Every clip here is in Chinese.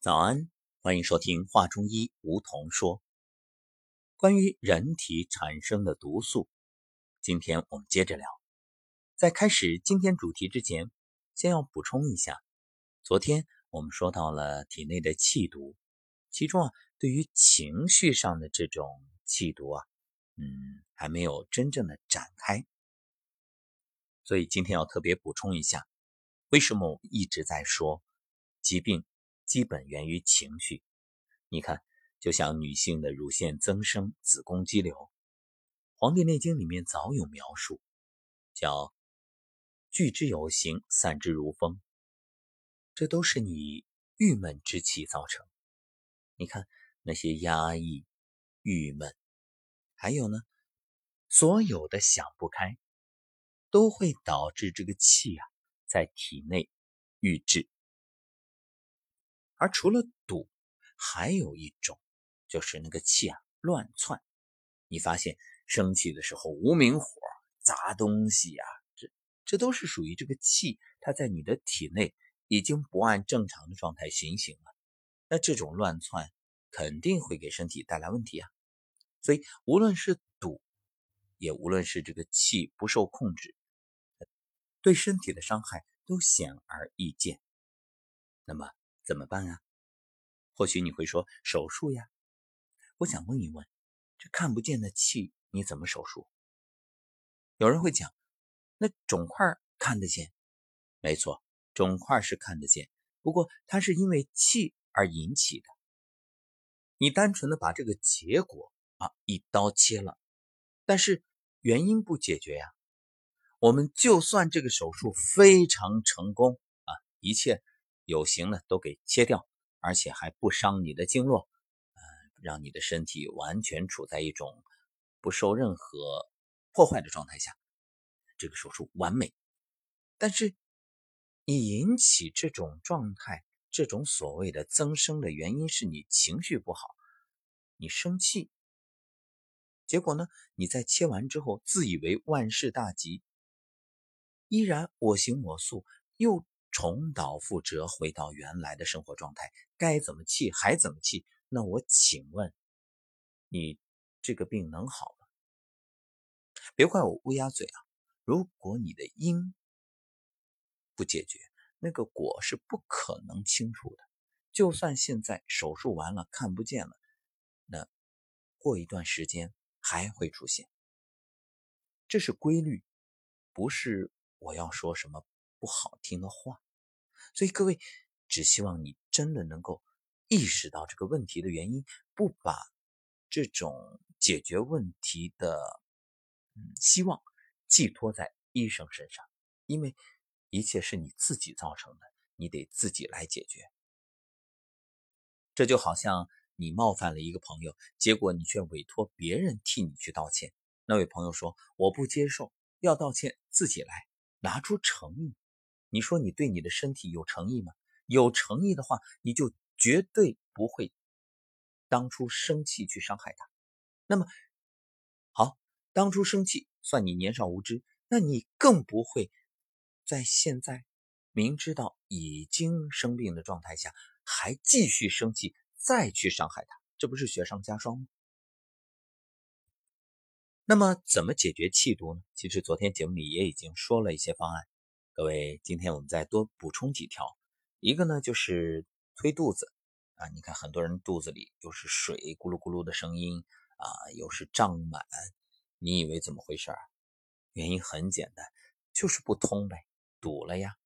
早安，欢迎收听《话中医》，梧桐说。关于人体产生的毒素，今天我们接着聊。在开始今天主题之前，先要补充一下，昨天我们说到了体内的气毒，其中啊，对于情绪上的这种气毒啊，嗯，还没有真正的展开。所以今天要特别补充一下，为什么我一直在说疾病？基本源于情绪，你看，就像女性的乳腺增生、子宫肌瘤，《黄帝内经》里面早有描述，叫“聚之有形，散之如风”，这都是你郁闷之气造成。你看那些压抑、郁闷，还有呢，所有的想不开，都会导致这个气啊在体内郁滞。而除了堵，还有一种，就是那个气啊乱窜。你发现生气的时候无名火砸东西呀，这这都是属于这个气，它在你的体内已经不按正常的状态循行了。那这种乱窜肯定会给身体带来问题啊。所以无论是堵，也无论是这个气不受控制，对身体的伤害都显而易见。那么。怎么办啊？或许你会说手术呀。我想问一问，这看不见的气你怎么手术？有人会讲，那肿块看得见？没错，肿块是看得见，不过它是因为气而引起的。你单纯的把这个结果啊一刀切了，但是原因不解决呀。我们就算这个手术非常成功啊，一切。有形的都给切掉，而且还不伤你的经络，呃，让你的身体完全处在一种不受任何破坏的状态下，这个手术完美。但是你引起这种状态，这种所谓的增生的原因是你情绪不好，你生气，结果呢，你在切完之后自以为万事大吉，依然我行我素，又。重蹈覆辙，回到原来的生活状态，该怎么气还怎么气？那我请问，你这个病能好吗？别怪我乌鸦嘴啊！如果你的因不解决，那个果是不可能清除的。就算现在手术完了看不见了，那过一段时间还会出现。这是规律，不是我要说什么不好听的话。所以各位，只希望你真的能够意识到这个问题的原因，不把这种解决问题的嗯希望寄托在医生身上，因为一切是你自己造成的，你得自己来解决。这就好像你冒犯了一个朋友，结果你却委托别人替你去道歉。那位朋友说：“我不接受，要道歉自己来，拿出诚意。”你说你对你的身体有诚意吗？有诚意的话，你就绝对不会当初生气去伤害他。那么好，当初生气算你年少无知，那你更不会在现在明知道已经生病的状态下还继续生气，再去伤害他，这不是雪上加霜吗？那么怎么解决气毒呢？其实昨天节目里也已经说了一些方案。各位，今天我们再多补充几条。一个呢，就是推肚子啊，你看很多人肚子里又是水咕噜咕噜的声音啊，又是胀满，你以为怎么回事啊？原因很简单，就是不通呗，堵了呀。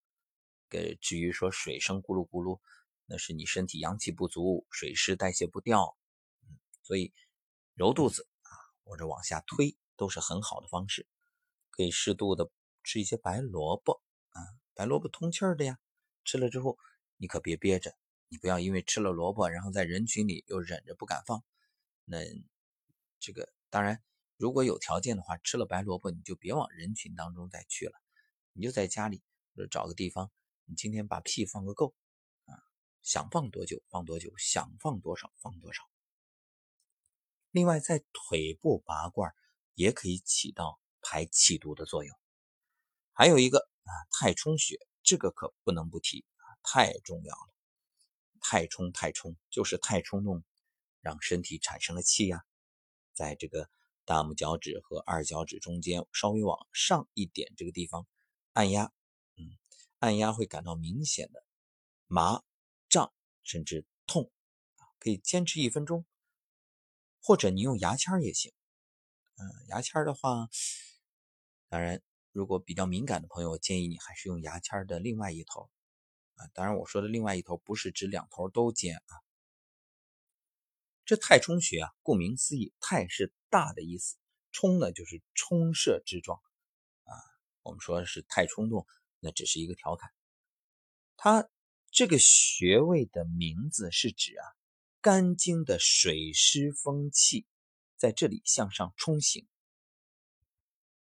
呃，至于说水声咕噜咕噜，那是你身体阳气不足，水湿代谢不掉。嗯，所以揉肚子啊，或者往下推都是很好的方式。可以适度的吃一些白萝卜。白萝卜通气儿的呀，吃了之后你可别憋着，你不要因为吃了萝卜，然后在人群里又忍着不敢放。那这个当然，如果有条件的话，吃了白萝卜你就别往人群当中再去了，你就在家里找个地方，你今天把屁放个够啊，想放多久放多久，想放多少放多少。另外，在腿部拔罐也可以起到排气毒的作用，还有一个。啊，太冲血，这个可不能不提啊，太重要了。太冲太冲，就是太冲动，让身体产生了气呀。在这个大拇脚趾和二脚趾中间稍微往上一点这个地方按压，嗯，按压会感到明显的麻、胀，甚至痛，可以坚持一分钟，或者你用牙签也行。嗯，牙签的话，当然如果比较敏感的朋友，建议你还是用牙签的另外一头。啊，当然我说的另外一头不是指两头都尖啊。这太冲穴啊，顾名思义，太是大的意思，冲呢就是冲射之状啊。我们说是太冲动，那只是一个调侃。它这个穴位的名字是指啊，肝经的水湿风气在这里向上冲行。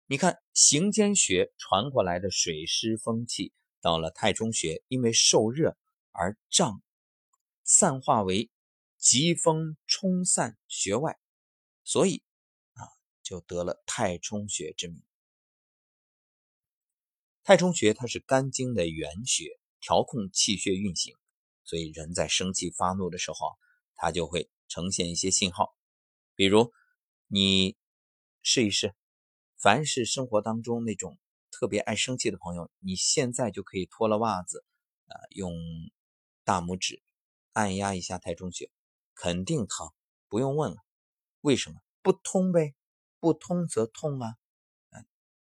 你看行间穴传过来的水湿风气。到了太冲穴，因为受热而胀，散化为疾风冲散穴外，所以啊，就得了太冲穴之名。太冲穴它是肝经的原穴，调控气血运行，所以人在生气发怒的时候，它就会呈现一些信号。比如你试一试，凡是生活当中那种。特别爱生气的朋友，你现在就可以脱了袜子，啊，用大拇指按压一下太冲穴，肯定疼，不用问了。为什么？不通呗，不通则痛啊。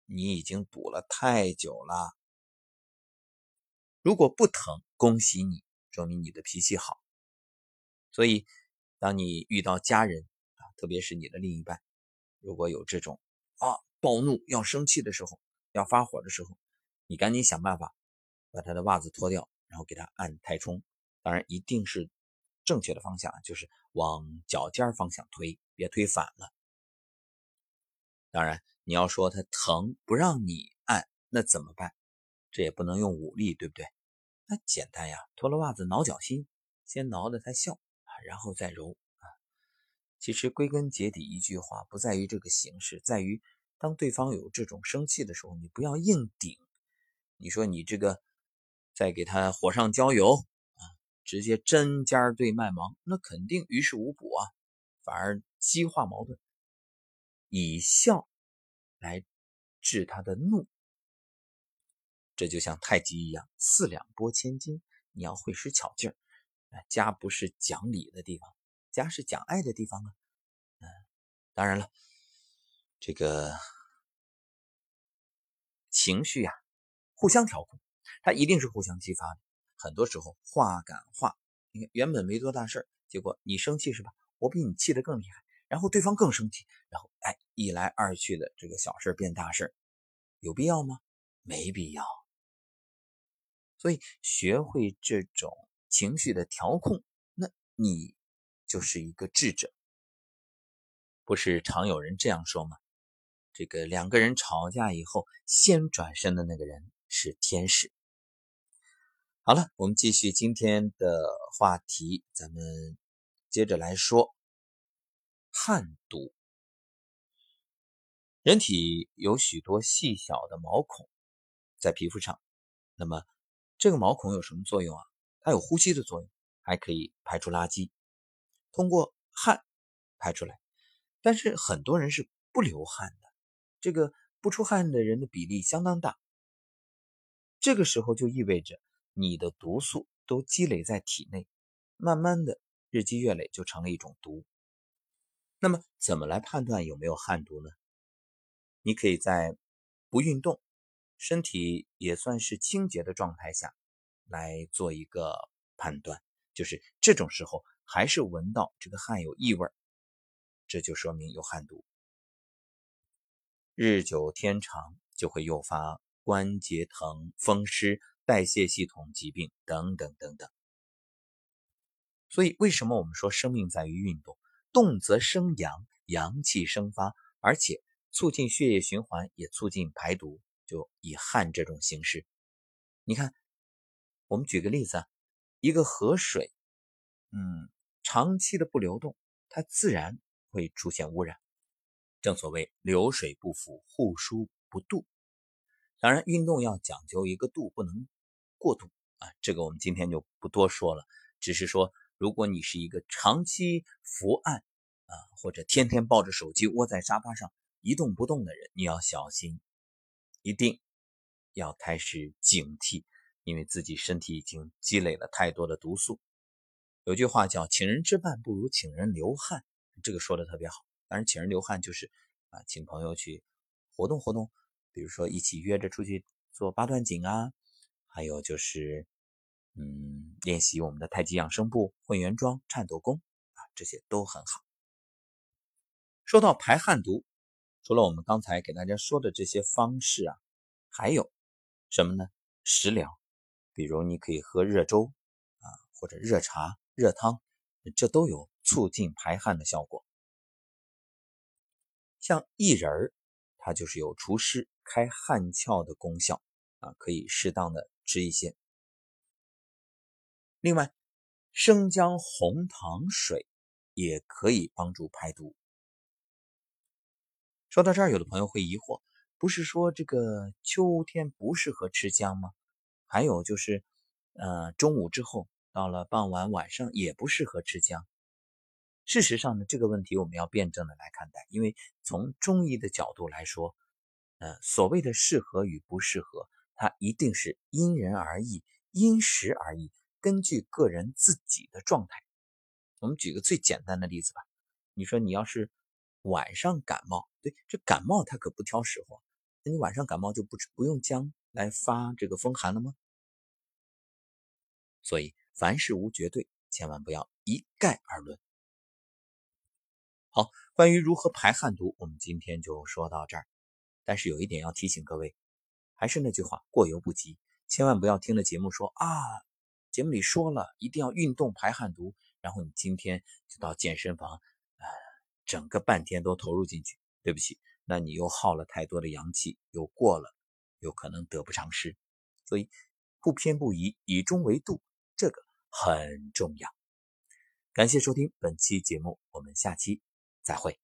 你已经堵了太久了。如果不疼，恭喜你，说明你的脾气好。所以，当你遇到家人啊，特别是你的另一半，如果有这种啊暴怒要生气的时候，要发火的时候，你赶紧想办法把他的袜子脱掉，然后给他按太冲。当然，一定是正确的方向，就是往脚尖方向推，别推反了。当然，你要说他疼不让你按，那怎么办？这也不能用武力，对不对？那简单呀，脱了袜子挠脚心，先挠得他笑，然后再揉啊。其实归根结底，一句话不在于这个形式，在于。当对方有这种生气的时候，你不要硬顶。你说你这个再给他火上浇油啊，直接针尖对麦芒，那肯定于事无补啊，反而激化矛盾。以笑来治他的怒，这就像太极一样，四两拨千斤。你要会使巧劲儿。家不是讲理的地方，家是讲爱的地方啊。嗯，当然了。这个情绪呀，互相调控，它一定是互相激发的。很多时候话赶话，你看原本没多大事结果你生气是吧？我比你气得更厉害，然后对方更生气，然后哎一来二去的这个小事变大事有必要吗？没必要。所以学会这种情绪的调控，那你就是一个智者。不是常有人这样说吗？这个两个人吵架以后，先转身的那个人是天使。好了，我们继续今天的话题，咱们接着来说汗毒。人体有许多细小的毛孔在皮肤上，那么这个毛孔有什么作用啊？它有呼吸的作用，还可以排出垃圾，通过汗排出来。但是很多人是不流汗的。这个不出汗的人的比例相当大，这个时候就意味着你的毒素都积累在体内，慢慢的日积月累就成了一种毒。那么怎么来判断有没有汗毒呢？你可以在不运动、身体也算是清洁的状态下来做一个判断，就是这种时候还是闻到这个汗有异味，这就说明有汗毒。日久天长就会诱发关节疼、风湿、代谢系统疾病等等等等。所以，为什么我们说生命在于运动？动则生阳，阳气生发，而且促进血液循环，也促进排毒。就以汗这种形式，你看，我们举个例子啊，一个河水，嗯，长期的不流动，它自然会出现污染。正所谓流水不腐，户枢不蠹。当然，运动要讲究一个度，不能过度啊。这个我们今天就不多说了。只是说，如果你是一个长期伏案啊，或者天天抱着手机窝在沙发上一动不动的人，你要小心，一定要开始警惕，因为自己身体已经积累了太多的毒素。有句话叫“请人吃饭不如请人流汗”，这个说的特别好。当然，请人流汗就是啊，请朋友去活动活动，比如说一起约着出去做八段锦啊，还有就是。嗯，练习我们的太极养生步、混元桩、颤抖功啊，这些都很好。说到排汗毒，除了我们刚才给大家说的这些方式啊，还有什么呢？食疗，比如你可以喝热粥啊，或者热茶、热汤，这都有促进排汗的效果。像薏仁儿，它就是有除湿、开汗窍的功效啊，可以适当的吃一些。另外，生姜红糖水也可以帮助排毒。说到这儿，有的朋友会疑惑：不是说这个秋天不适合吃姜吗？还有就是，呃，中午之后到了傍晚晚上也不适合吃姜。事实上呢，这个问题我们要辩证的来看待，因为从中医的角度来说，呃，所谓的适合与不适合，它一定是因人而异、因时而异。根据个人自己的状态，我们举个最简单的例子吧。你说你要是晚上感冒，对，这感冒它可不挑时候。那你晚上感冒就不不用姜来发这个风寒了吗？所以凡事无绝对，千万不要一概而论。好，关于如何排汗毒，我们今天就说到这儿。但是有一点要提醒各位，还是那句话，过犹不及，千万不要听了节目说啊。节目里说了一定要运动排汗毒，然后你今天就到健身房，呃，整个半天都投入进去。对不起，那你又耗了太多的阳气，又过了，有可能得不偿失。所以不偏不倚，以中为度，这个很重要。感谢收听本期节目，我们下期再会。